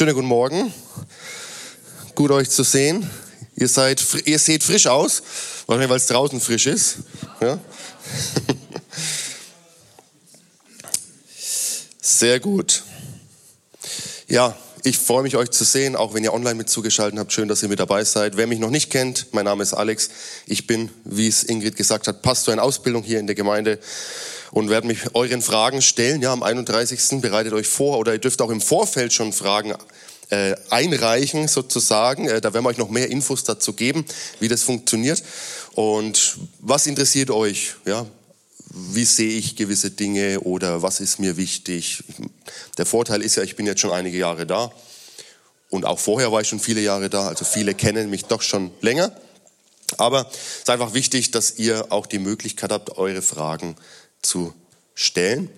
Schönen guten Morgen. Gut euch zu sehen. Ihr seid, ihr seht frisch aus, wahrscheinlich weil es draußen frisch ist. Ja? Sehr gut. Ja, ich freue mich, euch zu sehen, auch wenn ihr online mit zugeschaltet habt. Schön, dass ihr mit dabei seid. Wer mich noch nicht kennt, mein Name ist Alex. Ich bin, wie es Ingrid gesagt hat, Pastor in Ausbildung hier in der Gemeinde und werde mich euren Fragen stellen. Ja, am 31. bereitet euch vor oder ihr dürft auch im Vorfeld schon Fragen äh, einreichen sozusagen. Äh, da werden wir euch noch mehr Infos dazu geben, wie das funktioniert. Und was interessiert euch? Ja, wie sehe ich gewisse Dinge oder was ist mir wichtig. Der Vorteil ist ja, ich bin jetzt schon einige Jahre da und auch vorher war ich schon viele Jahre da, also viele kennen mich doch schon länger. Aber es ist einfach wichtig, dass ihr auch die Möglichkeit habt, eure Fragen zu stellen.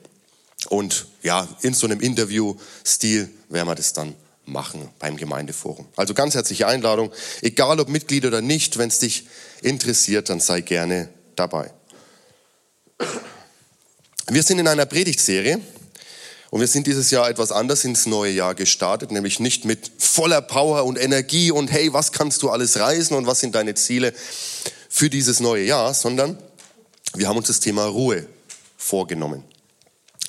Und ja, in so einem Interview-Stil werden wir das dann machen beim Gemeindeforum. Also ganz herzliche Einladung, egal ob Mitglied oder nicht, wenn es dich interessiert, dann sei gerne dabei. Wir sind in einer Predigtserie und wir sind dieses Jahr etwas anders ins neue Jahr gestartet, nämlich nicht mit voller Power und Energie und hey, was kannst du alles reisen und was sind deine Ziele für dieses neue Jahr, sondern wir haben uns das Thema Ruhe vorgenommen.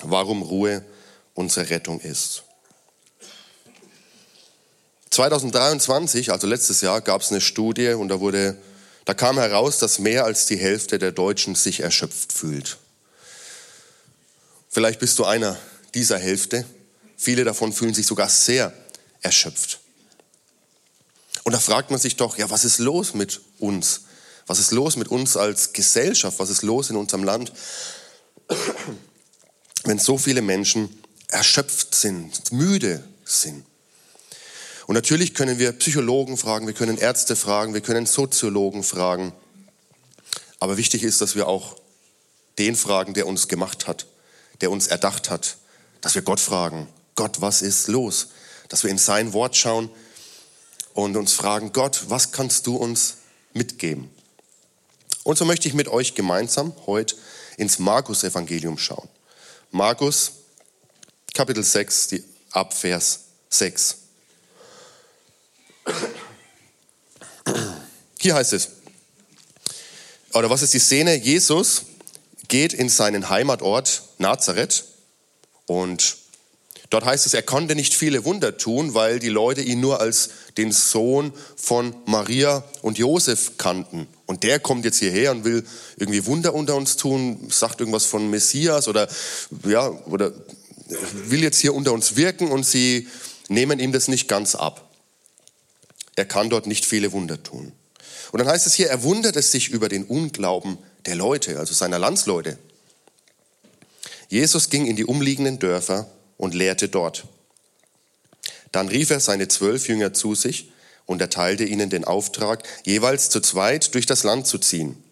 Warum Ruhe unsere Rettung ist. 2023, also letztes Jahr, gab es eine Studie und da wurde da kam heraus, dass mehr als die Hälfte der Deutschen sich erschöpft fühlt. Vielleicht bist du einer dieser Hälfte. Viele davon fühlen sich sogar sehr erschöpft. Und da fragt man sich doch, ja, was ist los mit uns? Was ist los mit uns als Gesellschaft? Was ist los in unserem Land? Wenn so viele Menschen erschöpft sind, müde sind. Und natürlich können wir Psychologen fragen, wir können Ärzte fragen, wir können Soziologen fragen. Aber wichtig ist, dass wir auch den fragen, der uns gemacht hat, der uns erdacht hat, dass wir Gott fragen, Gott, was ist los? Dass wir in sein Wort schauen und uns fragen, Gott, was kannst du uns mitgeben? Und so möchte ich mit euch gemeinsam heute ins Markus-Evangelium schauen. Markus, Kapitel 6, die Abvers 6. Hier heißt es, oder was ist die Szene? Jesus geht in seinen Heimatort Nazareth und dort heißt es, er konnte nicht viele Wunder tun, weil die Leute ihn nur als den Sohn von Maria und Josef kannten. Und der kommt jetzt hierher und will irgendwie Wunder unter uns tun, sagt irgendwas von Messias oder, ja, oder will jetzt hier unter uns wirken und sie nehmen ihm das nicht ganz ab. Er kann dort nicht viele Wunder tun. Und dann heißt es hier, er wundert es sich über den Unglauben der Leute, also seiner Landsleute. Jesus ging in die umliegenden Dörfer und lehrte dort. Dann rief er seine zwölf Jünger zu sich und erteilte ihnen den Auftrag, jeweils zu zweit durch das Land zu ziehen.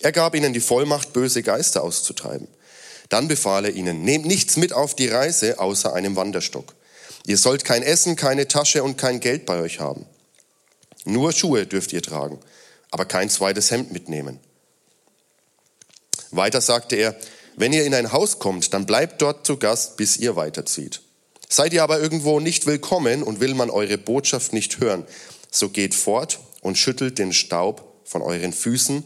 Er gab ihnen die Vollmacht, böse Geister auszutreiben. Dann befahl er ihnen, nehmt nichts mit auf die Reise außer einem Wanderstock Ihr sollt kein Essen, keine Tasche und kein Geld bei euch haben. Nur Schuhe dürft ihr tragen, aber kein zweites Hemd mitnehmen. Weiter sagte er, wenn ihr in ein Haus kommt, dann bleibt dort zu Gast, bis ihr weiterzieht. Seid ihr aber irgendwo nicht willkommen und will man eure Botschaft nicht hören, so geht fort und schüttelt den Staub von euren Füßen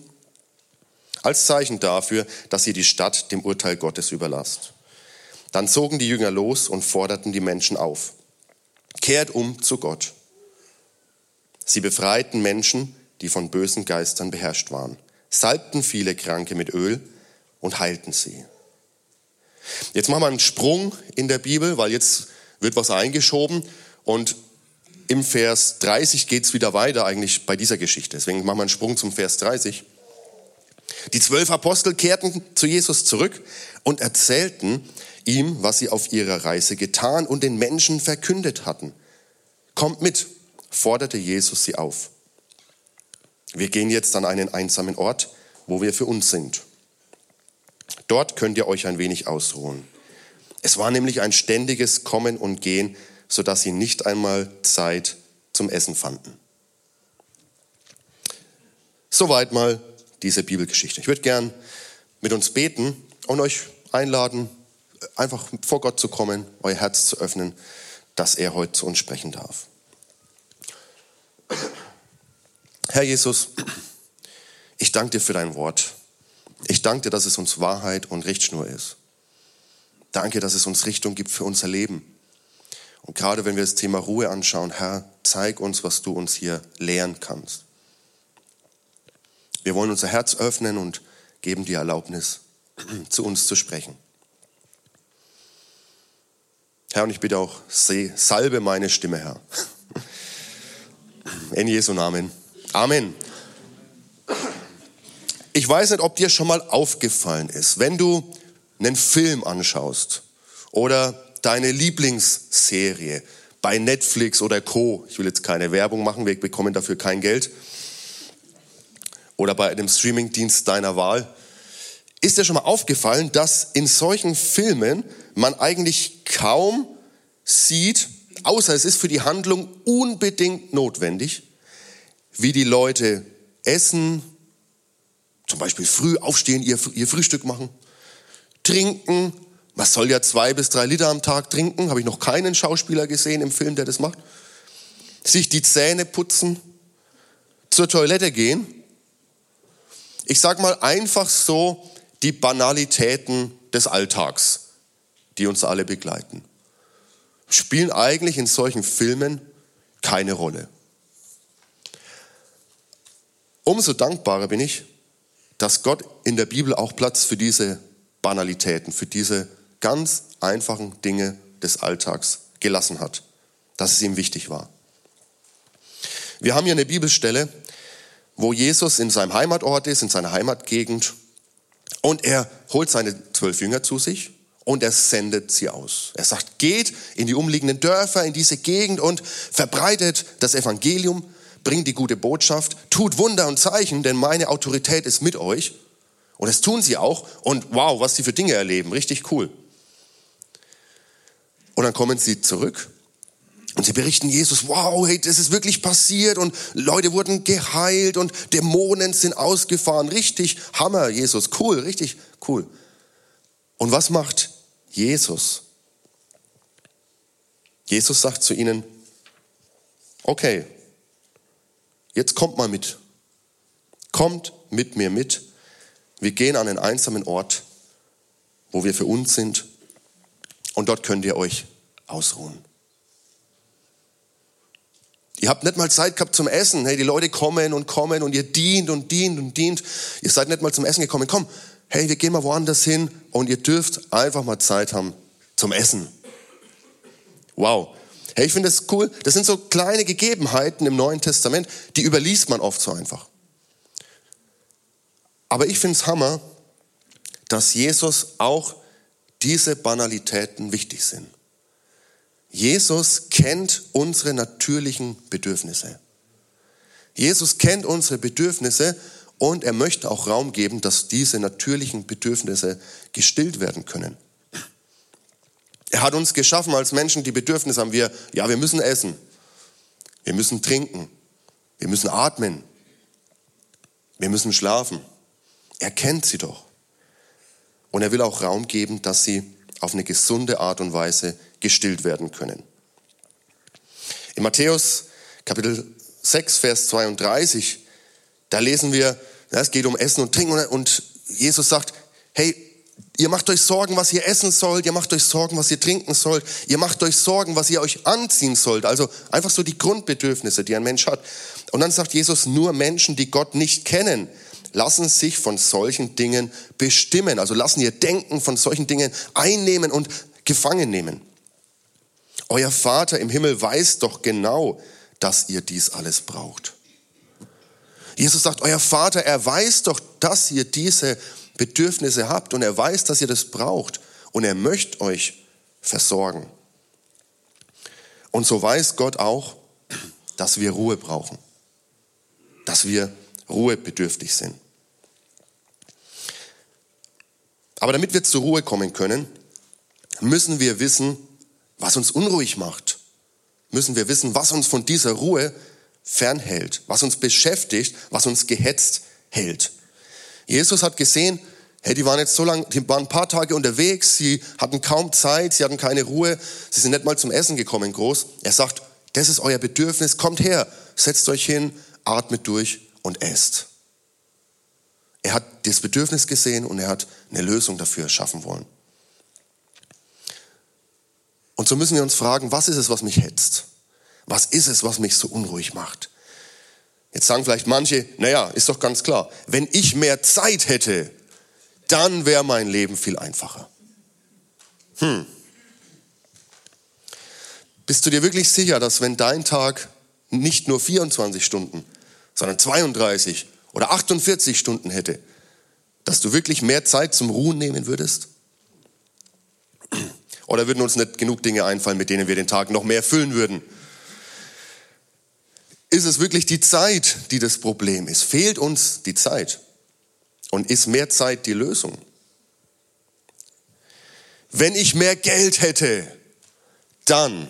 als Zeichen dafür, dass ihr die Stadt dem Urteil Gottes überlasst. Dann zogen die Jünger los und forderten die Menschen auf. Kehrt um zu Gott. Sie befreiten Menschen, die von bösen Geistern beherrscht waren, salbten viele Kranke mit Öl und heilten sie. Jetzt machen wir einen Sprung in der Bibel, weil jetzt wird was eingeschoben und im Vers 30 geht es wieder weiter eigentlich bei dieser Geschichte. Deswegen machen wir einen Sprung zum Vers 30. Die zwölf Apostel kehrten zu Jesus zurück und erzählten, ihm, was sie auf ihrer Reise getan und den Menschen verkündet hatten. Kommt mit, forderte Jesus sie auf. Wir gehen jetzt an einen einsamen Ort, wo wir für uns sind. Dort könnt ihr euch ein wenig ausruhen. Es war nämlich ein ständiges Kommen und Gehen, sodass sie nicht einmal Zeit zum Essen fanden. Soweit mal diese Bibelgeschichte. Ich würde gern mit uns beten und euch einladen, einfach vor Gott zu kommen, euer Herz zu öffnen, dass er heute zu uns sprechen darf. Herr Jesus, ich danke dir für dein Wort. Ich danke dir, dass es uns Wahrheit und Richtschnur ist. Danke, dass es uns Richtung gibt für unser Leben. Und gerade wenn wir das Thema Ruhe anschauen, Herr, zeig uns, was du uns hier lehren kannst. Wir wollen unser Herz öffnen und geben die Erlaubnis, zu uns zu sprechen. Herr, und ich bitte auch, salbe meine Stimme, Herr. In Jesu Namen. Amen. Ich weiß nicht, ob dir schon mal aufgefallen ist, wenn du einen Film anschaust oder deine Lieblingsserie bei Netflix oder Co. Ich will jetzt keine Werbung machen, wir bekommen dafür kein Geld. Oder bei einem Streamingdienst deiner Wahl. Ist dir schon mal aufgefallen, dass in solchen Filmen man eigentlich kaum sieht, außer es ist für die Handlung unbedingt notwendig, wie die Leute essen, zum Beispiel früh aufstehen, ihr, ihr Frühstück machen, trinken, man soll ja zwei bis drei Liter am Tag trinken, habe ich noch keinen Schauspieler gesehen im Film, der das macht, sich die Zähne putzen, zur Toilette gehen. Ich sage mal einfach so, die Banalitäten des Alltags, die uns alle begleiten, spielen eigentlich in solchen Filmen keine Rolle. Umso dankbarer bin ich, dass Gott in der Bibel auch Platz für diese Banalitäten, für diese ganz einfachen Dinge des Alltags gelassen hat, dass es ihm wichtig war. Wir haben hier eine Bibelstelle, wo Jesus in seinem Heimatort ist, in seiner Heimatgegend und er holt seine zwölf Jünger zu sich und er sendet sie aus. Er sagt, geht in die umliegenden Dörfer, in diese Gegend und verbreitet das Evangelium, bringt die gute Botschaft, tut Wunder und Zeichen, denn meine Autorität ist mit euch. Und das tun sie auch. Und wow, was sie für Dinge erleben, richtig cool. Und dann kommen sie zurück und sie berichten Jesus, wow, hey, das ist wirklich passiert und Leute wurden geheilt und Dämonen sind ausgefahren. Richtig Hammer, Jesus, cool, richtig cool. Und was macht Jesus? Jesus sagt zu ihnen, okay, jetzt kommt mal mit. Kommt mit mir mit. Wir gehen an einen einsamen Ort, wo wir für uns sind und dort könnt ihr euch ausruhen. Ihr habt nicht mal Zeit gehabt zum Essen. Hey, die Leute kommen und kommen und ihr dient und dient und dient. Ihr seid nicht mal zum Essen gekommen. Komm, hey, wir gehen mal woanders hin und ihr dürft einfach mal Zeit haben zum Essen. Wow. Hey, ich finde das cool. Das sind so kleine Gegebenheiten im Neuen Testament, die überliest man oft so einfach. Aber ich finde es Hammer, dass Jesus auch diese Banalitäten wichtig sind. Jesus kennt unsere natürlichen Bedürfnisse. Jesus kennt unsere Bedürfnisse und er möchte auch Raum geben, dass diese natürlichen Bedürfnisse gestillt werden können. Er hat uns geschaffen als Menschen, die Bedürfnisse haben. Wir, ja, wir müssen essen. Wir müssen trinken. Wir müssen atmen. Wir müssen schlafen. Er kennt sie doch. Und er will auch Raum geben, dass sie auf eine gesunde Art und Weise gestillt werden können. In Matthäus Kapitel 6, Vers 32, da lesen wir, es geht um Essen und Trinken und Jesus sagt, hey, ihr macht euch Sorgen, was ihr essen sollt, ihr macht euch Sorgen, was ihr trinken sollt, ihr macht euch Sorgen, was ihr euch anziehen sollt. Also einfach so die Grundbedürfnisse, die ein Mensch hat. Und dann sagt Jesus, nur Menschen, die Gott nicht kennen, lassen sich von solchen Dingen bestimmen. Also lassen ihr Denken von solchen Dingen einnehmen und gefangen nehmen. Euer Vater im Himmel weiß doch genau, dass ihr dies alles braucht. Jesus sagt, euer Vater, er weiß doch, dass ihr diese Bedürfnisse habt und er weiß, dass ihr das braucht und er möchte euch versorgen. Und so weiß Gott auch, dass wir Ruhe brauchen, dass wir ruhebedürftig sind. Aber damit wir zur Ruhe kommen können, müssen wir wissen, was uns unruhig macht. Müssen wir wissen, was uns von dieser Ruhe fernhält, was uns beschäftigt, was uns gehetzt hält. Jesus hat gesehen, Hey, die waren jetzt so lange, die waren ein paar Tage unterwegs, sie hatten kaum Zeit, sie hatten keine Ruhe, sie sind nicht mal zum Essen gekommen groß. Er sagt, das ist euer Bedürfnis, kommt her, setzt euch hin, atmet durch und esst. Er hat das Bedürfnis gesehen und er hat eine Lösung dafür schaffen wollen. Und so müssen wir uns fragen, was ist es, was mich hetzt? Was ist es, was mich so unruhig macht? Jetzt sagen vielleicht manche, naja, ist doch ganz klar, wenn ich mehr Zeit hätte, dann wäre mein Leben viel einfacher. Hm. Bist du dir wirklich sicher, dass wenn dein Tag nicht nur 24 Stunden, sondern 32 oder 48 Stunden hätte, dass du wirklich mehr Zeit zum Ruhen nehmen würdest? Oder würden uns nicht genug Dinge einfallen, mit denen wir den Tag noch mehr füllen würden? Ist es wirklich die Zeit, die das Problem ist? Fehlt uns die Zeit? Und ist mehr Zeit die Lösung? Wenn ich mehr Geld hätte, dann.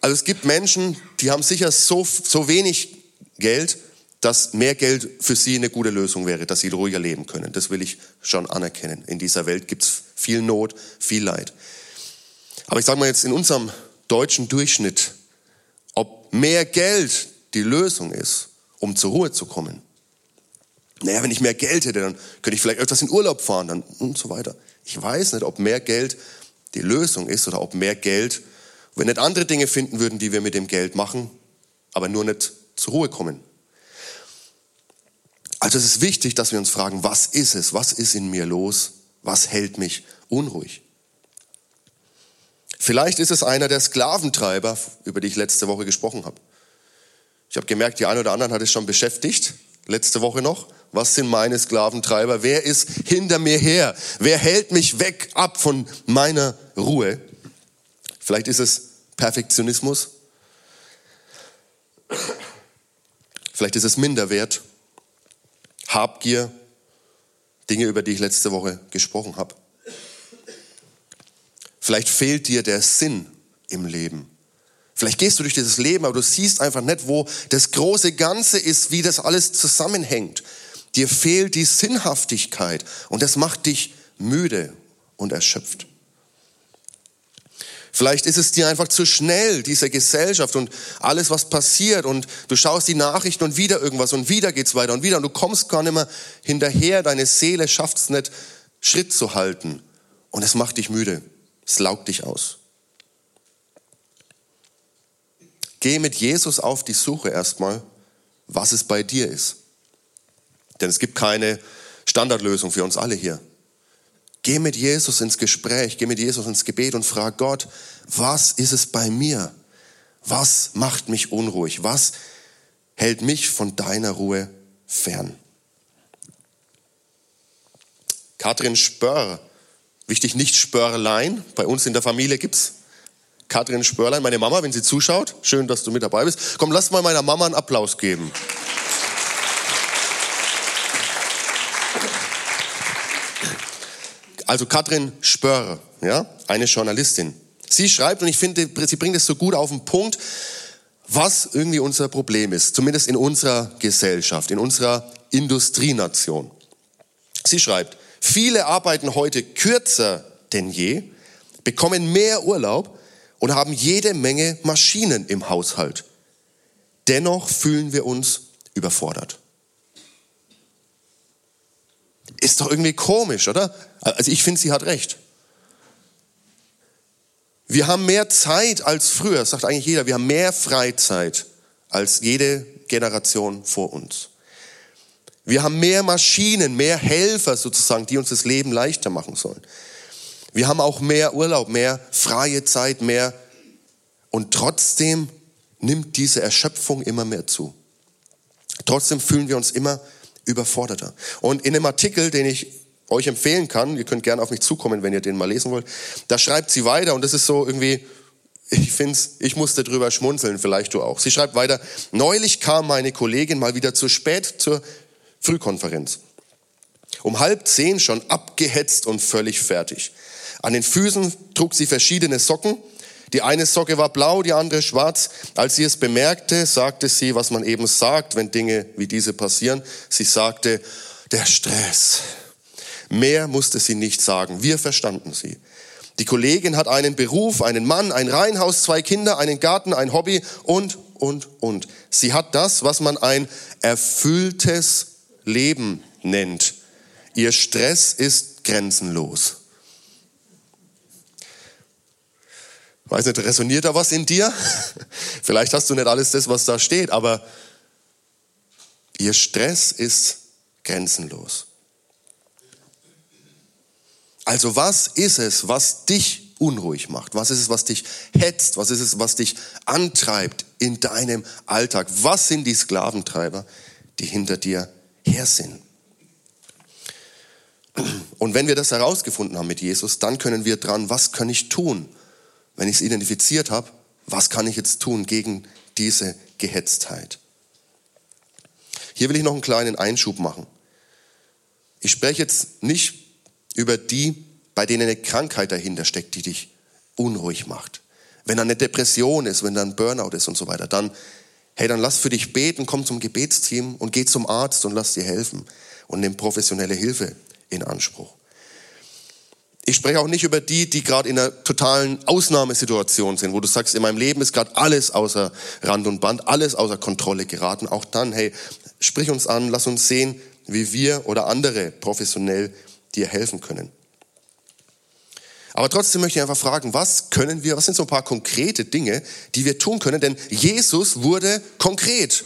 Also es gibt Menschen, die haben sicher so, so wenig Geld, dass mehr Geld für sie eine gute Lösung wäre, dass sie ruhiger leben können. Das will ich schon anerkennen. In dieser Welt gibt es viel Not, viel Leid. Aber ich sage mal jetzt in unserem deutschen Durchschnitt, ob mehr Geld die Lösung ist, um zur Ruhe zu kommen. Naja, wenn ich mehr Geld hätte, dann könnte ich vielleicht öfters in Urlaub fahren dann und so weiter. Ich weiß nicht, ob mehr Geld die Lösung ist oder ob mehr Geld, wenn nicht andere Dinge finden würden, die wir mit dem Geld machen, aber nur nicht zur Ruhe kommen. Also es ist wichtig, dass wir uns fragen, was ist es? Was ist in mir los? Was hält mich unruhig? Vielleicht ist es einer der Sklaventreiber, über die ich letzte Woche gesprochen habe. Ich habe gemerkt, die einen oder anderen hat es schon beschäftigt, letzte Woche noch. Was sind meine Sklaventreiber? Wer ist hinter mir her? Wer hält mich weg ab von meiner Ruhe? Vielleicht ist es Perfektionismus. Vielleicht ist es Minderwert, Habgier, Dinge, über die ich letzte Woche gesprochen habe. Vielleicht fehlt dir der Sinn im Leben. Vielleicht gehst du durch dieses Leben, aber du siehst einfach nicht, wo das große Ganze ist, wie das alles zusammenhängt. Dir fehlt die Sinnhaftigkeit und das macht dich müde und erschöpft. Vielleicht ist es dir einfach zu schnell, diese Gesellschaft und alles, was passiert und du schaust die Nachrichten und wieder irgendwas und wieder geht's weiter und wieder und du kommst gar nicht mehr hinterher, deine Seele schafft es nicht, Schritt zu halten und es macht dich müde. Es laugt dich aus. Geh mit Jesus auf die Suche erstmal, was es bei dir ist. Denn es gibt keine Standardlösung für uns alle hier. Geh mit Jesus ins Gespräch, geh mit Jesus ins Gebet und frag Gott, was ist es bei mir? Was macht mich unruhig? Was hält mich von deiner Ruhe fern? Katrin Spörr Wichtig, nicht Spörlein. Bei uns in der Familie gibt's Katrin Spörlein, meine Mama, wenn sie zuschaut. Schön, dass du mit dabei bist. Komm, lass mal meiner Mama einen Applaus geben. Also Katrin Spörr, ja, eine Journalistin. Sie schreibt, und ich finde, sie bringt es so gut auf den Punkt, was irgendwie unser Problem ist, zumindest in unserer Gesellschaft, in unserer Industrienation. Sie schreibt, Viele arbeiten heute kürzer denn je, bekommen mehr Urlaub und haben jede Menge Maschinen im Haushalt. Dennoch fühlen wir uns überfordert. Ist doch irgendwie komisch, oder? Also ich finde, sie hat recht. Wir haben mehr Zeit als früher, sagt eigentlich jeder. Wir haben mehr Freizeit als jede Generation vor uns. Wir haben mehr Maschinen, mehr Helfer sozusagen, die uns das Leben leichter machen sollen. Wir haben auch mehr Urlaub, mehr freie Zeit, mehr. Und trotzdem nimmt diese Erschöpfung immer mehr zu. Trotzdem fühlen wir uns immer überforderter. Und in dem Artikel, den ich euch empfehlen kann, ihr könnt gerne auf mich zukommen, wenn ihr den mal lesen wollt, da schreibt sie weiter und das ist so irgendwie, ich find's, ich musste drüber schmunzeln, vielleicht du auch. Sie schreibt weiter, neulich kam meine Kollegin mal wieder zu spät zur Frühkonferenz. Um halb zehn schon abgehetzt und völlig fertig. An den Füßen trug sie verschiedene Socken. Die eine Socke war blau, die andere schwarz. Als sie es bemerkte, sagte sie, was man eben sagt, wenn Dinge wie diese passieren. Sie sagte, der Stress. Mehr musste sie nicht sagen. Wir verstanden sie. Die Kollegin hat einen Beruf, einen Mann, ein Reihenhaus, zwei Kinder, einen Garten, ein Hobby und, und, und. Sie hat das, was man ein erfülltes Leben nennt. Ihr Stress ist grenzenlos. Weiß nicht, resoniert da was in dir? Vielleicht hast du nicht alles das, was da steht, aber ihr Stress ist grenzenlos. Also was ist es, was dich unruhig macht? Was ist es, was dich hetzt? Was ist es, was dich antreibt in deinem Alltag? Was sind die Sklaventreiber, die hinter dir her sind? Und wenn wir das herausgefunden haben mit Jesus, dann können wir dran, was kann ich tun? Wenn ich es identifiziert habe, was kann ich jetzt tun gegen diese Gehetztheit? Hier will ich noch einen kleinen Einschub machen. Ich spreche jetzt nicht über die, bei denen eine Krankheit dahinter steckt, die dich unruhig macht. Wenn da eine Depression ist, wenn da ein Burnout ist und so weiter, dann, hey, dann lass für dich beten, komm zum Gebetsteam und geh zum Arzt und lass dir helfen und nimm professionelle Hilfe in Anspruch. Ich spreche auch nicht über die, die gerade in einer totalen Ausnahmesituation sind, wo du sagst, in meinem Leben ist gerade alles außer Rand und Band, alles außer Kontrolle geraten. Auch dann, hey, sprich uns an, lass uns sehen, wie wir oder andere professionell dir helfen können. Aber trotzdem möchte ich einfach fragen, was können wir, was sind so ein paar konkrete Dinge, die wir tun können? Denn Jesus wurde konkret.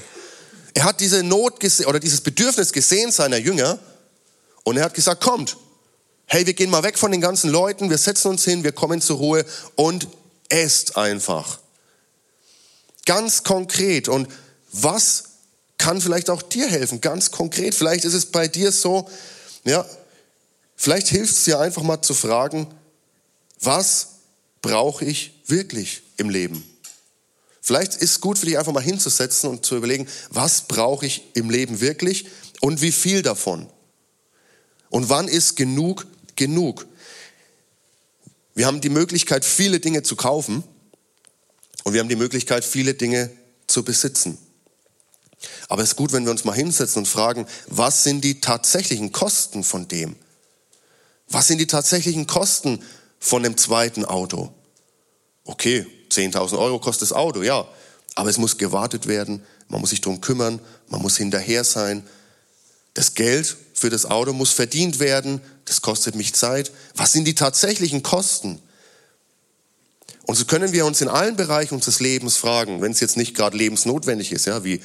Er hat diese Not oder dieses Bedürfnis gesehen seiner Jünger und er hat gesagt, kommt, hey, wir gehen mal weg von den ganzen Leuten, wir setzen uns hin, wir kommen zur Ruhe und esst einfach. Ganz konkret. Und was kann vielleicht auch dir helfen? Ganz konkret. Vielleicht ist es bei dir so, ja, vielleicht hilft es dir einfach mal zu fragen, was brauche ich wirklich im Leben? Vielleicht ist es gut für dich einfach mal hinzusetzen und zu überlegen, was brauche ich im Leben wirklich und wie viel davon? Und wann ist genug genug? Wir haben die Möglichkeit, viele Dinge zu kaufen und wir haben die Möglichkeit, viele Dinge zu besitzen. Aber es ist gut, wenn wir uns mal hinsetzen und fragen, was sind die tatsächlichen Kosten von dem? Was sind die tatsächlichen Kosten von dem zweiten Auto? Okay, 10.000 Euro kostet das Auto, ja. Aber es muss gewartet werden, man muss sich darum kümmern, man muss hinterher sein. Das Geld für das Auto muss verdient werden, das kostet mich Zeit. Was sind die tatsächlichen Kosten? Und so können wir uns in allen Bereichen unseres Lebens fragen, wenn es jetzt nicht gerade lebensnotwendig ist, ja, wie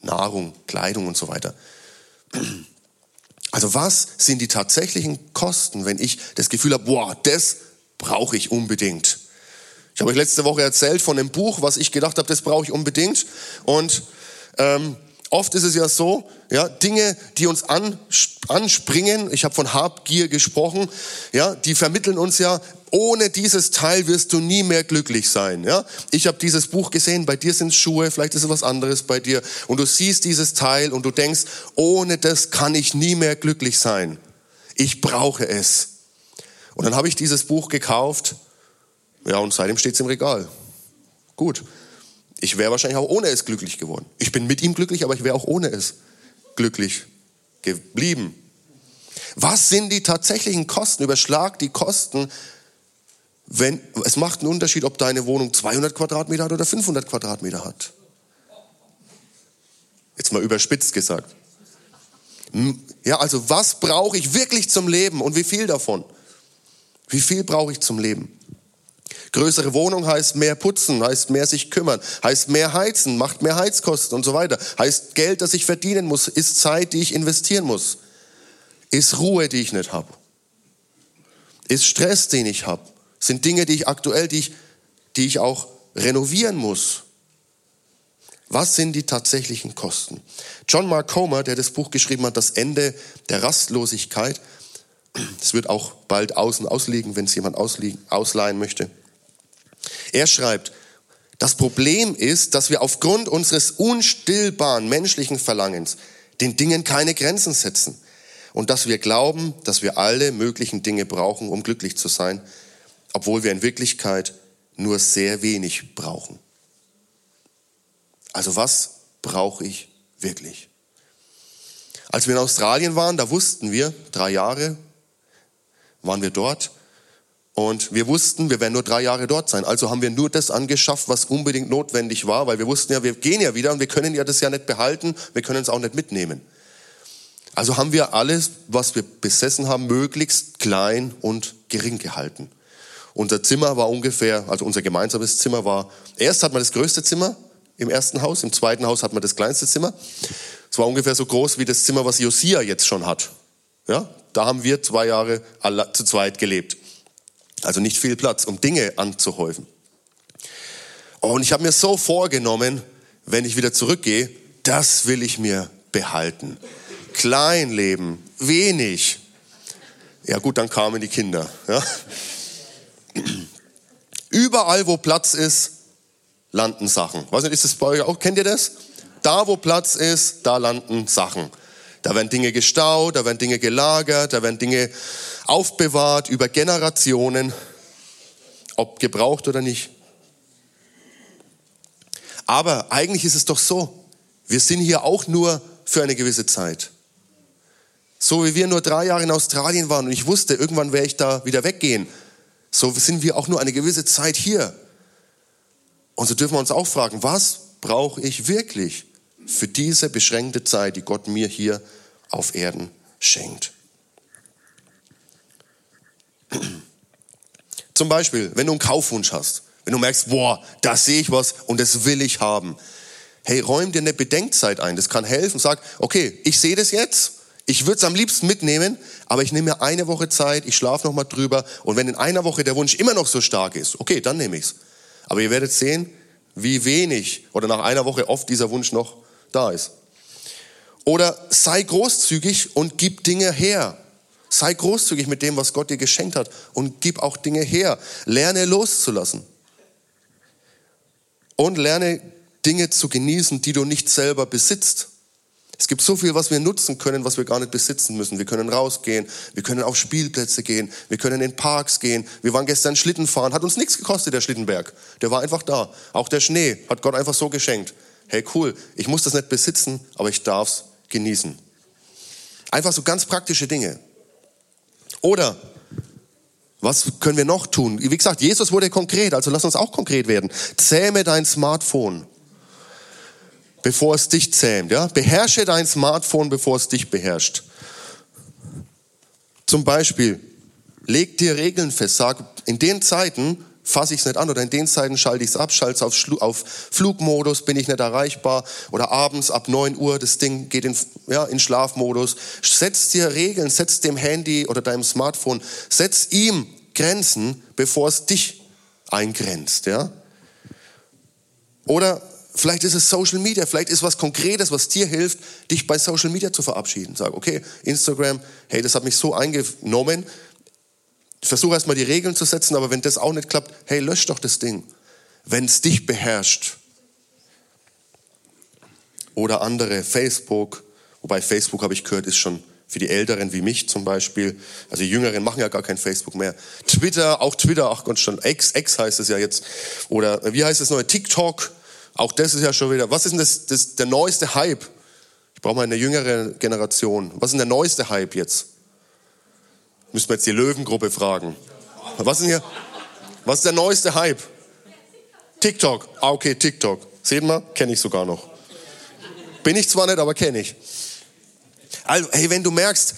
Nahrung, Kleidung und so weiter. Also was sind die tatsächlichen Kosten, wenn ich das Gefühl habe, boah, das brauche ich unbedingt. Ich habe euch letzte Woche erzählt von einem Buch, was ich gedacht habe, das brauche ich unbedingt. Und ähm, Oft ist es ja so, ja, Dinge, die uns anspringen, ich habe von Habgier gesprochen, ja, die vermitteln uns ja, ohne dieses Teil wirst du nie mehr glücklich sein. Ja? Ich habe dieses Buch gesehen, bei dir sind Schuhe, vielleicht ist es was anderes bei dir. Und du siehst dieses Teil und du denkst, ohne das kann ich nie mehr glücklich sein. Ich brauche es. Und dann habe ich dieses Buch gekauft, ja, und seitdem steht es im Regal. Gut. Ich wäre wahrscheinlich auch ohne es glücklich geworden. Ich bin mit ihm glücklich, aber ich wäre auch ohne es glücklich geblieben. Was sind die tatsächlichen Kosten? Überschlag die Kosten. Wenn, es macht einen Unterschied, ob deine Wohnung 200 Quadratmeter hat oder 500 Quadratmeter hat. Jetzt mal überspitzt gesagt. Ja, also was brauche ich wirklich zum Leben und wie viel davon? Wie viel brauche ich zum Leben? Größere Wohnung heißt mehr putzen, heißt mehr sich kümmern, heißt mehr heizen, macht mehr Heizkosten und so weiter. Heißt Geld, das ich verdienen muss, ist Zeit, die ich investieren muss. Ist Ruhe, die ich nicht habe. Ist Stress, den ich habe. Sind Dinge, die ich aktuell, die ich, die ich auch renovieren muss. Was sind die tatsächlichen Kosten? John Mark Comer, der das Buch geschrieben hat, Das Ende der Rastlosigkeit, das wird auch bald außen ausliegen, wenn es jemand ausleihen möchte. Er schreibt, das Problem ist, dass wir aufgrund unseres unstillbaren menschlichen Verlangens den Dingen keine Grenzen setzen und dass wir glauben, dass wir alle möglichen Dinge brauchen, um glücklich zu sein, obwohl wir in Wirklichkeit nur sehr wenig brauchen. Also was brauche ich wirklich? Als wir in Australien waren, da wussten wir, drei Jahre waren wir dort. Und wir wussten, wir werden nur drei Jahre dort sein. Also haben wir nur das angeschafft, was unbedingt notwendig war, weil wir wussten ja, wir gehen ja wieder und wir können ja das ja nicht behalten, wir können es auch nicht mitnehmen. Also haben wir alles, was wir besessen haben, möglichst klein und gering gehalten. Unser Zimmer war ungefähr, also unser gemeinsames Zimmer war, erst hat man das größte Zimmer im ersten Haus, im zweiten Haus hat man das kleinste Zimmer. Es war ungefähr so groß wie das Zimmer, was Josia jetzt schon hat. Ja, da haben wir zwei Jahre zu zweit gelebt. Also nicht viel Platz, um Dinge anzuhäufen. Und ich habe mir so vorgenommen, wenn ich wieder zurückgehe, das will ich mir behalten. Klein leben, wenig. Ja gut, dann kamen die Kinder. Ja. Überall, wo Platz ist, landen Sachen. Weiß nicht, ist das bei euch auch? Kennt ihr das? Da, wo Platz ist, da landen Sachen. Da werden Dinge gestaut, da werden Dinge gelagert, da werden Dinge aufbewahrt über Generationen, ob gebraucht oder nicht. Aber eigentlich ist es doch so, wir sind hier auch nur für eine gewisse Zeit. So wie wir nur drei Jahre in Australien waren und ich wusste, irgendwann werde ich da wieder weggehen, so sind wir auch nur eine gewisse Zeit hier. Und so dürfen wir uns auch fragen, was brauche ich wirklich für diese beschränkte Zeit, die Gott mir hier auf Erden schenkt? Zum Beispiel, wenn du einen Kaufwunsch hast, wenn du merkst, boah, da sehe ich was und das will ich haben. Hey, räum dir eine Bedenkzeit ein. Das kann helfen. Sag, okay, ich sehe das jetzt. Ich würde es am liebsten mitnehmen, aber ich nehme mir eine Woche Zeit, ich schlafe noch mal drüber und wenn in einer Woche der Wunsch immer noch so stark ist, okay, dann nehme ich es. Aber ihr werdet sehen, wie wenig oder nach einer Woche oft dieser Wunsch noch da ist. Oder sei großzügig und gib Dinge her. Sei großzügig mit dem, was Gott dir geschenkt hat und gib auch Dinge her. Lerne loszulassen. Und lerne Dinge zu genießen, die du nicht selber besitzt. Es gibt so viel, was wir nutzen können, was wir gar nicht besitzen müssen. Wir können rausgehen, wir können auf Spielplätze gehen, wir können in Parks gehen. Wir waren gestern Schlitten fahren, hat uns nichts gekostet, der Schlittenberg. Der war einfach da. Auch der Schnee hat Gott einfach so geschenkt. Hey, cool, ich muss das nicht besitzen, aber ich darf's genießen. Einfach so ganz praktische Dinge. Oder was können wir noch tun? Wie gesagt, Jesus wurde konkret, also lass uns auch konkret werden. Zähme dein Smartphone, bevor es dich zähmt. Ja? Beherrsche dein Smartphone, bevor es dich beherrscht. Zum Beispiel, leg dir Regeln fest. Sag, in den Zeiten fasse ich es nicht an oder in den Zeiten schalte ich es ab, schalte es auf, auf, Flugmodus, bin ich nicht erreichbar oder abends ab 9 Uhr, das Ding geht in, ja, in Schlafmodus. Setz dir Regeln, setz dem Handy oder deinem Smartphone, setz ihm Grenzen, bevor es dich eingrenzt. Ja? Oder vielleicht ist es Social Media, vielleicht ist was Konkretes, was dir hilft, dich bei Social Media zu verabschieden. Sag, okay, Instagram, hey, das hat mich so eingenommen, ich versuche erstmal die Regeln zu setzen, aber wenn das auch nicht klappt, hey, lösch doch das Ding. Wenn es dich beherrscht. Oder andere, Facebook, wobei Facebook, habe ich gehört, ist schon für die Älteren wie mich zum Beispiel. Also die Jüngeren machen ja gar kein Facebook mehr. Twitter, auch Twitter, ach Gott, schon X, X heißt es ja jetzt. Oder wie heißt es neue? TikTok, auch das ist ja schon wieder. Was ist denn das, das der neueste Hype? Ich brauche mal eine jüngere Generation. Was ist denn der neueste Hype jetzt? Müssen wir jetzt die Löwengruppe fragen. Was ist denn hier? Was ist der neueste Hype? TikTok. Ah, okay, TikTok. Seht mal, kenne ich sogar noch. Bin ich zwar nicht, aber kenne ich. Also, hey, wenn du merkst,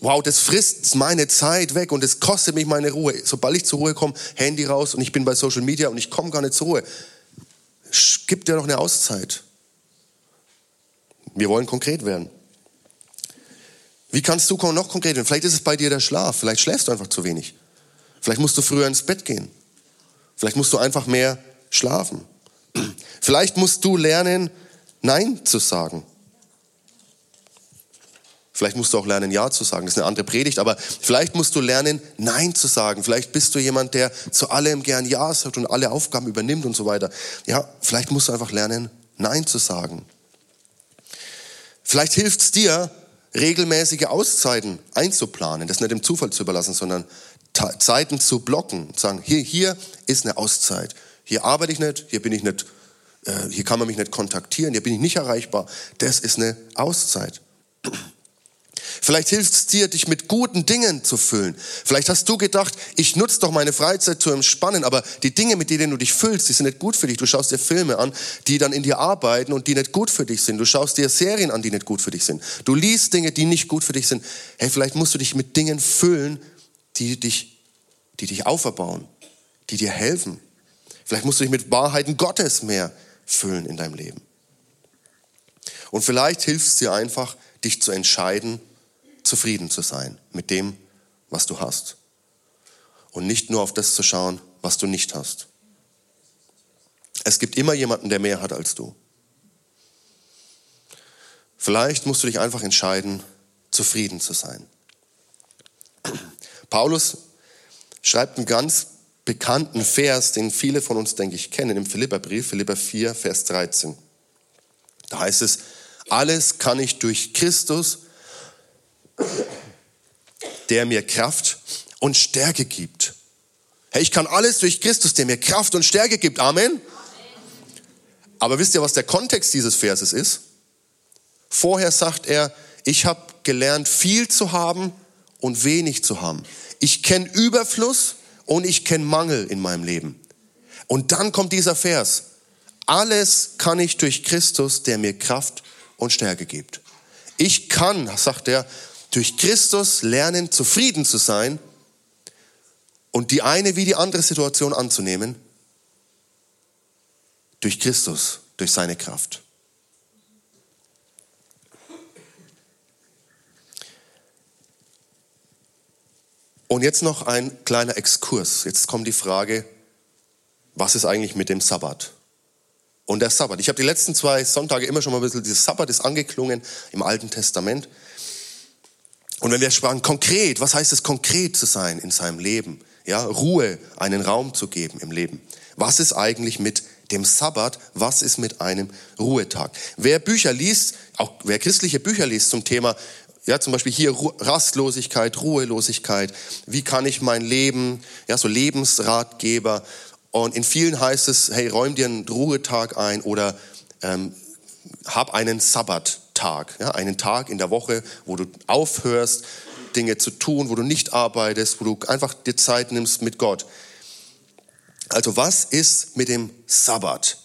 wow, das frisst meine Zeit weg und es kostet mich meine Ruhe. Sobald ich zur Ruhe komme, Handy raus und ich bin bei Social Media und ich komme gar nicht zur Ruhe. Gib dir noch eine Auszeit. Wir wollen konkret werden. Wie kannst du noch konkret werden? Vielleicht ist es bei dir der Schlaf. Vielleicht schläfst du einfach zu wenig. Vielleicht musst du früher ins Bett gehen. Vielleicht musst du einfach mehr schlafen. Vielleicht musst du lernen, Nein zu sagen. Vielleicht musst du auch lernen, Ja zu sagen. Das ist eine andere Predigt, aber vielleicht musst du lernen, Nein zu sagen. Vielleicht bist du jemand, der zu allem gern Ja sagt und alle Aufgaben übernimmt und so weiter. Ja, vielleicht musst du einfach lernen, Nein zu sagen. Vielleicht hilft es dir, regelmäßige Auszeiten einzuplanen, das nicht dem Zufall zu überlassen, sondern Zeiten zu blocken, sagen, hier, hier ist eine Auszeit. Hier arbeite ich nicht, hier bin ich nicht, äh, hier kann man mich nicht kontaktieren, hier bin ich nicht erreichbar. Das ist eine Auszeit. Vielleicht hilft es dir, dich mit guten Dingen zu füllen. Vielleicht hast du gedacht, ich nutze doch meine Freizeit zu entspannen, aber die Dinge, mit denen du dich füllst, die sind nicht gut für dich. Du schaust dir Filme an, die dann in dir arbeiten und die nicht gut für dich sind. Du schaust dir Serien an, die nicht gut für dich sind. Du liest Dinge, die nicht gut für dich sind. Hey, vielleicht musst du dich mit Dingen füllen, die dich, die dich auferbauen, die dir helfen. Vielleicht musst du dich mit Wahrheiten Gottes mehr füllen in deinem Leben. Und vielleicht hilft es dir einfach, dich zu entscheiden, zufrieden zu sein mit dem, was du hast. Und nicht nur auf das zu schauen, was du nicht hast. Es gibt immer jemanden, der mehr hat als du. Vielleicht musst du dich einfach entscheiden, zufrieden zu sein. Paulus schreibt einen ganz bekannten Vers, den viele von uns, denke ich, kennen, im Philipperbrief, Philipper 4, Vers 13. Da heißt es, alles kann ich durch Christus, der mir Kraft und Stärke gibt. Hey, ich kann alles durch Christus, der mir Kraft und Stärke gibt. Amen. Aber wisst ihr, was der Kontext dieses Verses ist? Vorher sagt er, ich habe gelernt, viel zu haben und wenig zu haben. Ich kenne Überfluss und ich kenne Mangel in meinem Leben. Und dann kommt dieser Vers. Alles kann ich durch Christus, der mir Kraft und Stärke gibt. Ich kann, sagt er, durch Christus lernen, zufrieden zu sein und die eine wie die andere Situation anzunehmen. Durch Christus, durch seine Kraft. Und jetzt noch ein kleiner Exkurs. Jetzt kommt die Frage, was ist eigentlich mit dem Sabbat? Und der Sabbat. Ich habe die letzten zwei Sonntage immer schon mal ein bisschen, dieses Sabbat ist angeklungen im Alten Testament. Und wenn wir sprachen konkret, was heißt es konkret zu sein in seinem Leben? Ja, Ruhe, einen Raum zu geben im Leben. Was ist eigentlich mit dem Sabbat? Was ist mit einem Ruhetag? Wer Bücher liest, auch wer christliche Bücher liest zum Thema ja, zum Beispiel hier Rastlosigkeit, Ruhelosigkeit. Wie kann ich mein Leben, ja, so Lebensratgeber. Und in vielen heißt es, hey, räum dir einen Ruhetag ein oder ähm, hab einen Sabbattag, ja, einen Tag in der Woche, wo du aufhörst, Dinge zu tun, wo du nicht arbeitest, wo du einfach dir Zeit nimmst mit Gott. Also was ist mit dem Sabbat?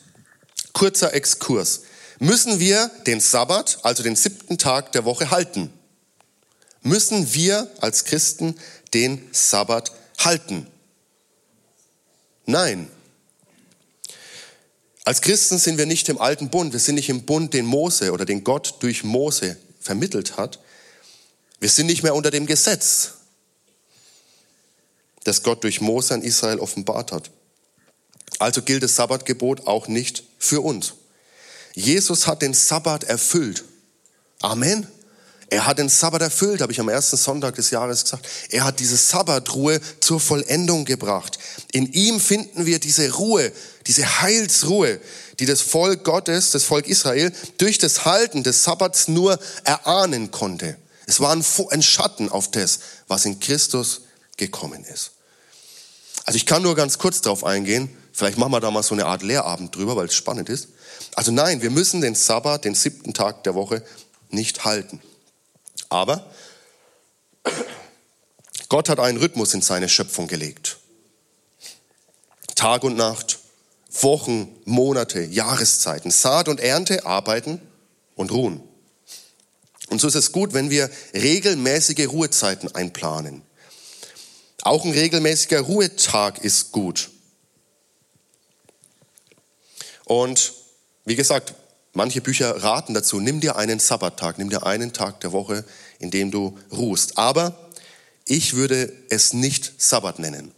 Kurzer Exkurs. Müssen wir den Sabbat, also den siebten Tag der Woche, halten? müssen wir als Christen den Sabbat halten? Nein. Als Christen sind wir nicht im alten Bund, wir sind nicht im Bund, den Mose oder den Gott durch Mose vermittelt hat. Wir sind nicht mehr unter dem Gesetz, das Gott durch Mose an Israel offenbart hat. Also gilt das Sabbatgebot auch nicht für uns. Jesus hat den Sabbat erfüllt. Amen. Er hat den Sabbat erfüllt, habe ich am ersten Sonntag des Jahres gesagt. Er hat diese Sabbatruhe zur Vollendung gebracht. In ihm finden wir diese Ruhe, diese Heilsruhe, die das Volk Gottes, das Volk Israel, durch das Halten des Sabbats nur erahnen konnte. Es war ein Schatten auf das, was in Christus gekommen ist. Also ich kann nur ganz kurz darauf eingehen. Vielleicht machen wir da mal so eine Art Lehrabend drüber, weil es spannend ist. Also nein, wir müssen den Sabbat, den siebten Tag der Woche, nicht halten. Aber Gott hat einen Rhythmus in seine Schöpfung gelegt. Tag und Nacht, Wochen, Monate, Jahreszeiten, Saat und Ernte, arbeiten und ruhen. Und so ist es gut, wenn wir regelmäßige Ruhezeiten einplanen. Auch ein regelmäßiger Ruhetag ist gut. Und wie gesagt, Manche Bücher raten dazu, nimm dir einen Sabbattag, nimm dir einen Tag der Woche, in dem du ruhst. Aber ich würde es nicht Sabbat nennen.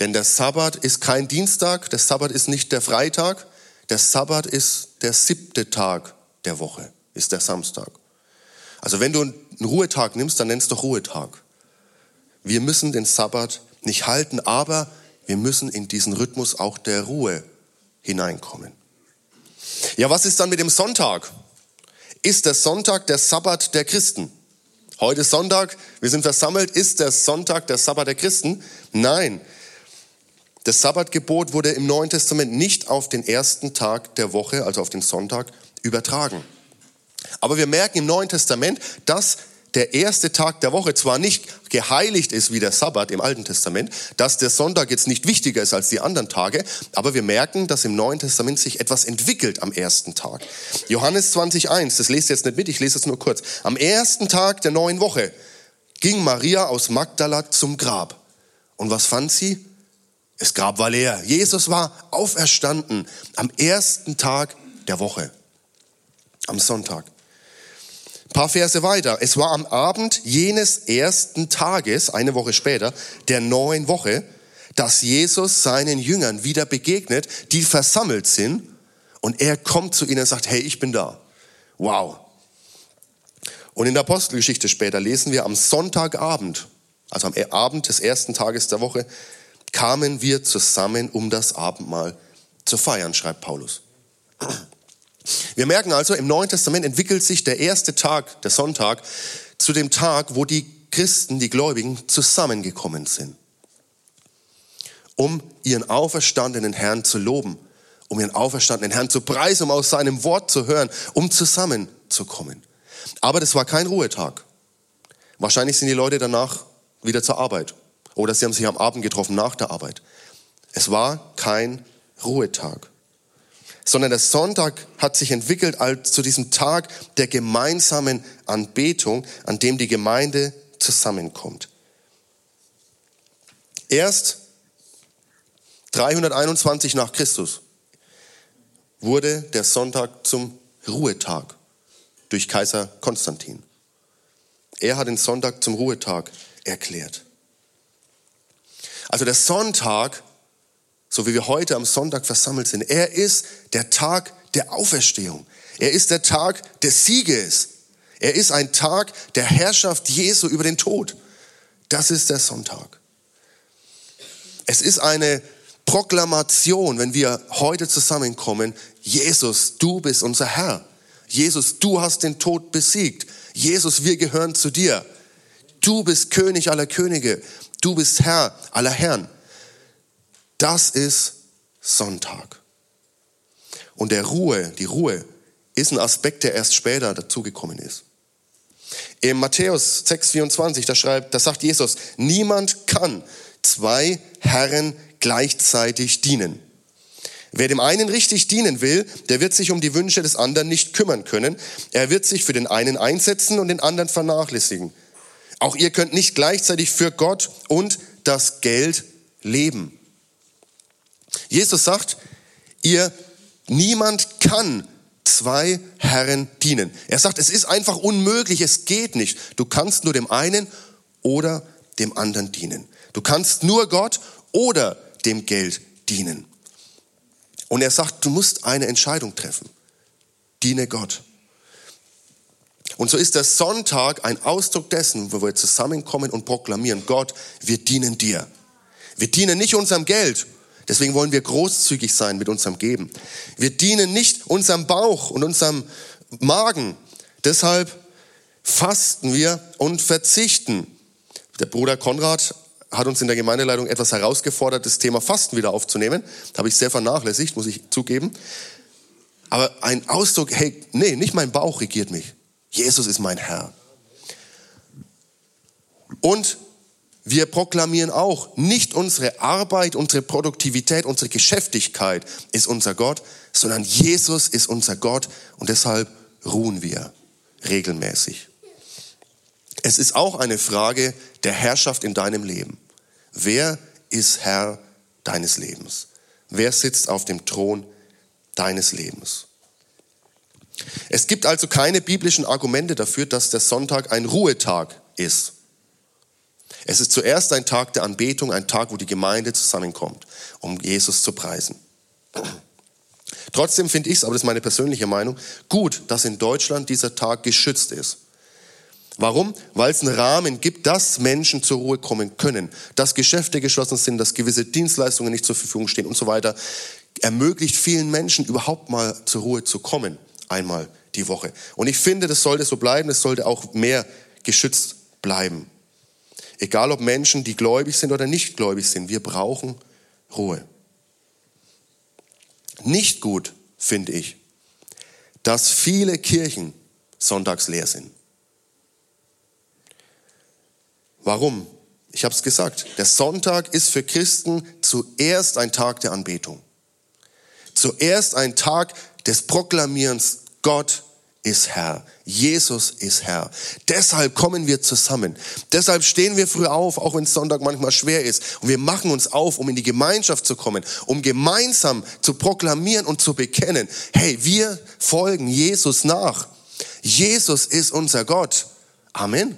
Denn der Sabbat ist kein Dienstag, der Sabbat ist nicht der Freitag, der Sabbat ist der siebte Tag der Woche, ist der Samstag. Also wenn du einen Ruhetag nimmst, dann nennst du Ruhetag. Wir müssen den Sabbat nicht halten, aber wir müssen in diesen Rhythmus auch der Ruhe hineinkommen. Ja, was ist dann mit dem Sonntag? Ist der Sonntag der Sabbat der Christen? Heute ist Sonntag, wir sind versammelt. Ist der Sonntag der Sabbat der Christen? Nein. Das Sabbatgebot wurde im Neuen Testament nicht auf den ersten Tag der Woche, also auf den Sonntag, übertragen. Aber wir merken im Neuen Testament, dass der erste Tag der Woche zwar nicht geheiligt ist wie der Sabbat im Alten Testament, dass der Sonntag jetzt nicht wichtiger ist als die anderen Tage, aber wir merken, dass im Neuen Testament sich etwas entwickelt am ersten Tag. Johannes 20.1, das lest jetzt nicht mit, ich lese es nur kurz. Am ersten Tag der neuen Woche ging Maria aus Magdala zum Grab. Und was fand sie? Das Grab war leer. Jesus war auferstanden am ersten Tag der Woche, am Sonntag. Ein paar Verse weiter. Es war am Abend jenes ersten Tages, eine Woche später, der neuen Woche, dass Jesus seinen Jüngern wieder begegnet, die versammelt sind. Und er kommt zu ihnen und sagt, hey, ich bin da. Wow. Und in der Apostelgeschichte später lesen wir am Sonntagabend, also am Abend des ersten Tages der Woche, kamen wir zusammen, um das Abendmahl zu feiern, schreibt Paulus. Wir merken also, im Neuen Testament entwickelt sich der erste Tag, der Sonntag, zu dem Tag, wo die Christen, die Gläubigen, zusammengekommen sind, um ihren auferstandenen Herrn zu loben, um ihren auferstandenen Herrn zu preisen, um aus seinem Wort zu hören, um zusammenzukommen. Aber das war kein Ruhetag. Wahrscheinlich sind die Leute danach wieder zur Arbeit oder sie haben sich am Abend getroffen nach der Arbeit. Es war kein Ruhetag sondern der Sonntag hat sich entwickelt als zu diesem Tag der gemeinsamen Anbetung, an dem die Gemeinde zusammenkommt. Erst 321 nach Christus wurde der Sonntag zum Ruhetag durch Kaiser Konstantin. Er hat den Sonntag zum Ruhetag erklärt. Also der Sonntag so wie wir heute am Sonntag versammelt sind. Er ist der Tag der Auferstehung. Er ist der Tag des Sieges. Er ist ein Tag der Herrschaft Jesu über den Tod. Das ist der Sonntag. Es ist eine Proklamation, wenn wir heute zusammenkommen, Jesus, du bist unser Herr. Jesus, du hast den Tod besiegt. Jesus, wir gehören zu dir. Du bist König aller Könige. Du bist Herr aller Herren. Das ist Sonntag. Und der Ruhe, die Ruhe, ist ein Aspekt, der erst später dazugekommen ist. In Matthäus 6,24, da schreibt, da sagt Jesus, niemand kann zwei Herren gleichzeitig dienen. Wer dem einen richtig dienen will, der wird sich um die Wünsche des anderen nicht kümmern können. Er wird sich für den einen einsetzen und den anderen vernachlässigen. Auch ihr könnt nicht gleichzeitig für Gott und das Geld leben. Jesus sagt, ihr, niemand kann zwei Herren dienen. Er sagt, es ist einfach unmöglich, es geht nicht. Du kannst nur dem einen oder dem anderen dienen. Du kannst nur Gott oder dem Geld dienen. Und er sagt, du musst eine Entscheidung treffen. Diene Gott. Und so ist der Sonntag ein Ausdruck dessen, wo wir zusammenkommen und proklamieren, Gott, wir dienen dir. Wir dienen nicht unserem Geld Deswegen wollen wir großzügig sein mit unserem Geben. Wir dienen nicht unserem Bauch und unserem Magen. Deshalb fasten wir und verzichten. Der Bruder Konrad hat uns in der Gemeindeleitung etwas herausgefordert, das Thema Fasten wieder aufzunehmen. Das habe ich sehr vernachlässigt, muss ich zugeben. Aber ein Ausdruck, hey, nee, nicht mein Bauch regiert mich. Jesus ist mein Herr. Und wir proklamieren auch, nicht unsere Arbeit, unsere Produktivität, unsere Geschäftigkeit ist unser Gott, sondern Jesus ist unser Gott und deshalb ruhen wir regelmäßig. Es ist auch eine Frage der Herrschaft in deinem Leben. Wer ist Herr deines Lebens? Wer sitzt auf dem Thron deines Lebens? Es gibt also keine biblischen Argumente dafür, dass der Sonntag ein Ruhetag ist. Es ist zuerst ein Tag der Anbetung, ein Tag, wo die Gemeinde zusammenkommt, um Jesus zu preisen. Trotzdem finde ich es, aber das ist meine persönliche Meinung, gut, dass in Deutschland dieser Tag geschützt ist. Warum? Weil es einen Rahmen gibt, dass Menschen zur Ruhe kommen können, dass Geschäfte geschlossen sind, dass gewisse Dienstleistungen nicht zur Verfügung stehen und so weiter. Ermöglicht vielen Menschen überhaupt mal zur Ruhe zu kommen, einmal die Woche. Und ich finde, das sollte so bleiben, es sollte auch mehr geschützt bleiben. Egal ob Menschen, die gläubig sind oder nicht gläubig sind, wir brauchen Ruhe. Nicht gut finde ich, dass viele Kirchen sonntags leer sind. Warum? Ich habe es gesagt, der Sonntag ist für Christen zuerst ein Tag der Anbetung. Zuerst ein Tag des Proklamierens, Gott ist Herr. Jesus ist Herr. Deshalb kommen wir zusammen. Deshalb stehen wir früh auf, auch wenn Sonntag manchmal schwer ist. Und wir machen uns auf, um in die Gemeinschaft zu kommen, um gemeinsam zu proklamieren und zu bekennen, hey, wir folgen Jesus nach. Jesus ist unser Gott. Amen.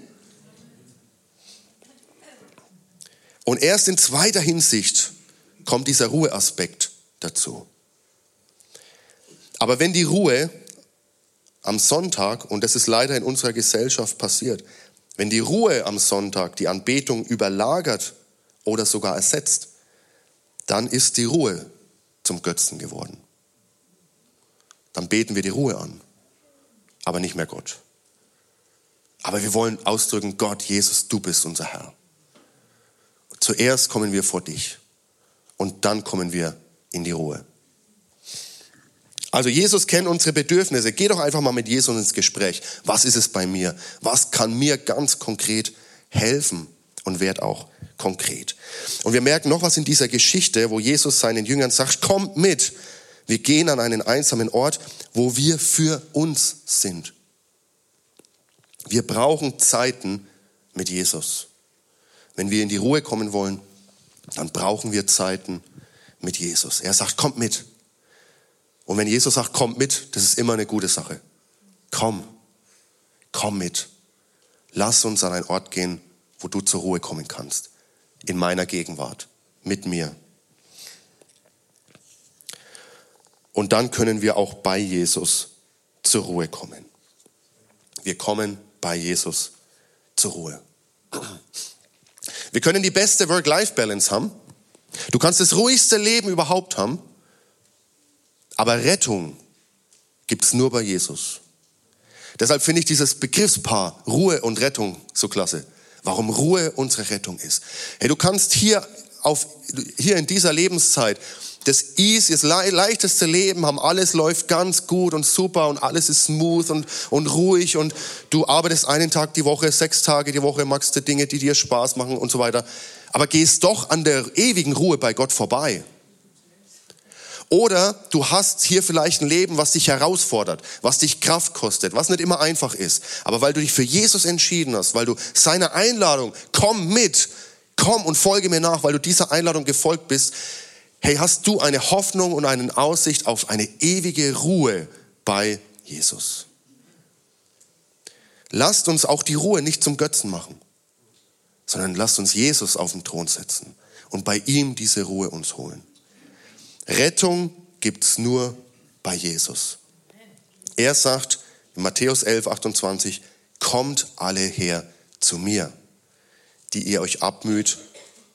Und erst in zweiter Hinsicht kommt dieser Ruheaspekt dazu. Aber wenn die Ruhe am Sonntag, und das ist leider in unserer Gesellschaft passiert, wenn die Ruhe am Sonntag die Anbetung überlagert oder sogar ersetzt, dann ist die Ruhe zum Götzen geworden. Dann beten wir die Ruhe an, aber nicht mehr Gott. Aber wir wollen ausdrücken, Gott, Jesus, du bist unser Herr. Zuerst kommen wir vor dich und dann kommen wir in die Ruhe. Also Jesus kennt unsere Bedürfnisse. Geh doch einfach mal mit Jesus ins Gespräch. Was ist es bei mir? Was kann mir ganz konkret helfen? Und werd auch konkret. Und wir merken noch was in dieser Geschichte, wo Jesus seinen Jüngern sagt, kommt mit. Wir gehen an einen einsamen Ort, wo wir für uns sind. Wir brauchen Zeiten mit Jesus. Wenn wir in die Ruhe kommen wollen, dann brauchen wir Zeiten mit Jesus. Er sagt, kommt mit. Und wenn Jesus sagt, kommt mit, das ist immer eine gute Sache. Komm, komm mit. Lass uns an einen Ort gehen, wo du zur Ruhe kommen kannst. In meiner Gegenwart, mit mir. Und dann können wir auch bei Jesus zur Ruhe kommen. Wir kommen bei Jesus zur Ruhe. Wir können die beste Work-Life-Balance haben. Du kannst das ruhigste Leben überhaupt haben. Aber Rettung gibt es nur bei Jesus. Deshalb finde ich dieses Begriffspaar Ruhe und Rettung so klasse. Warum Ruhe unsere Rettung ist. Hey, du kannst hier auf, hier in dieser Lebenszeit das easy, das leichteste Leben haben, alles läuft ganz gut und super und alles ist smooth und, und ruhig und du arbeitest einen Tag die Woche, sechs Tage die Woche, machst du Dinge, die dir Spaß machen und so weiter. Aber gehst doch an der ewigen Ruhe bei Gott vorbei. Oder du hast hier vielleicht ein Leben, was dich herausfordert, was dich Kraft kostet, was nicht immer einfach ist. Aber weil du dich für Jesus entschieden hast, weil du seiner Einladung, komm mit, komm und folge mir nach, weil du dieser Einladung gefolgt bist, hey, hast du eine Hoffnung und eine Aussicht auf eine ewige Ruhe bei Jesus. Lasst uns auch die Ruhe nicht zum Götzen machen, sondern lasst uns Jesus auf den Thron setzen und bei ihm diese Ruhe uns holen. Rettung gibt's nur bei Jesus. Er sagt in Matthäus 11, 28, kommt alle her zu mir, die ihr euch abmüht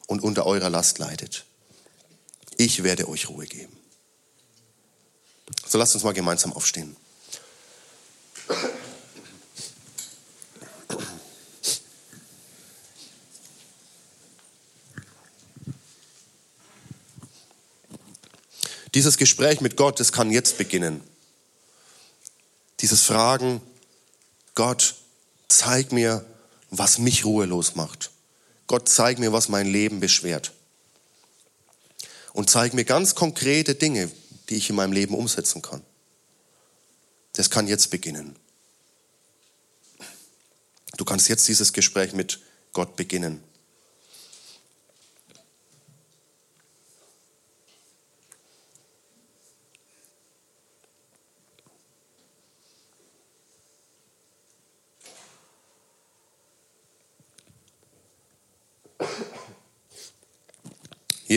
und unter eurer Last leidet. Ich werde euch Ruhe geben. So lasst uns mal gemeinsam aufstehen. Dieses Gespräch mit Gott, das kann jetzt beginnen. Dieses Fragen, Gott, zeig mir, was mich ruhelos macht. Gott, zeig mir, was mein Leben beschwert. Und zeig mir ganz konkrete Dinge, die ich in meinem Leben umsetzen kann. Das kann jetzt beginnen. Du kannst jetzt dieses Gespräch mit Gott beginnen.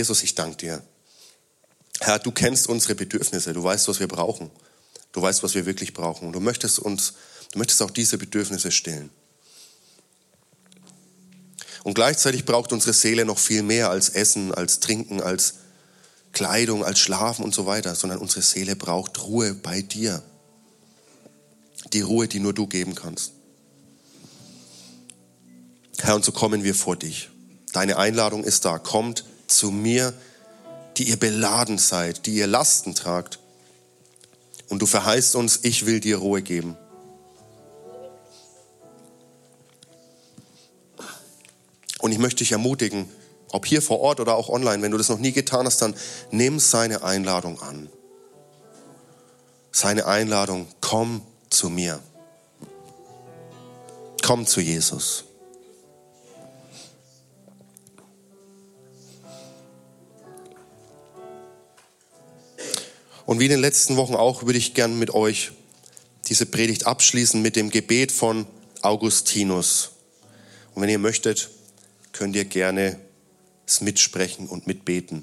Jesus, ich danke dir. Herr, du kennst unsere Bedürfnisse, du weißt, was wir brauchen. Du weißt, was wir wirklich brauchen. Du möchtest uns, du möchtest auch diese Bedürfnisse stillen. Und gleichzeitig braucht unsere Seele noch viel mehr als Essen, als Trinken, als Kleidung, als Schlafen und so weiter, sondern unsere Seele braucht Ruhe bei dir. Die Ruhe, die nur du geben kannst. Herr, und so kommen wir vor dich. Deine Einladung ist da. Kommt zu mir, die ihr beladen seid, die ihr Lasten tragt. Und du verheißt uns, ich will dir Ruhe geben. Und ich möchte dich ermutigen, ob hier vor Ort oder auch online, wenn du das noch nie getan hast, dann nimm seine Einladung an. Seine Einladung, komm zu mir. Komm zu Jesus. Und wie in den letzten Wochen auch, würde ich gern mit euch diese Predigt abschließen mit dem Gebet von Augustinus. Und wenn ihr möchtet, könnt ihr gerne es mitsprechen und mitbeten.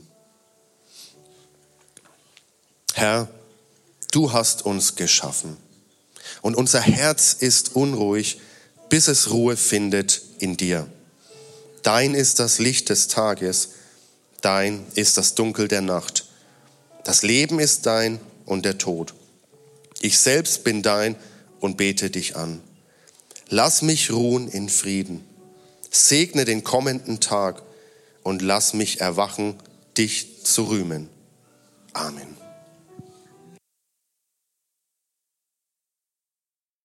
Herr, du hast uns geschaffen und unser Herz ist unruhig, bis es Ruhe findet in dir. Dein ist das Licht des Tages, dein ist das Dunkel der Nacht. Das Leben ist dein und der Tod. Ich selbst bin dein und bete dich an. Lass mich ruhen in Frieden. Segne den kommenden Tag und lass mich erwachen, dich zu rühmen. Amen.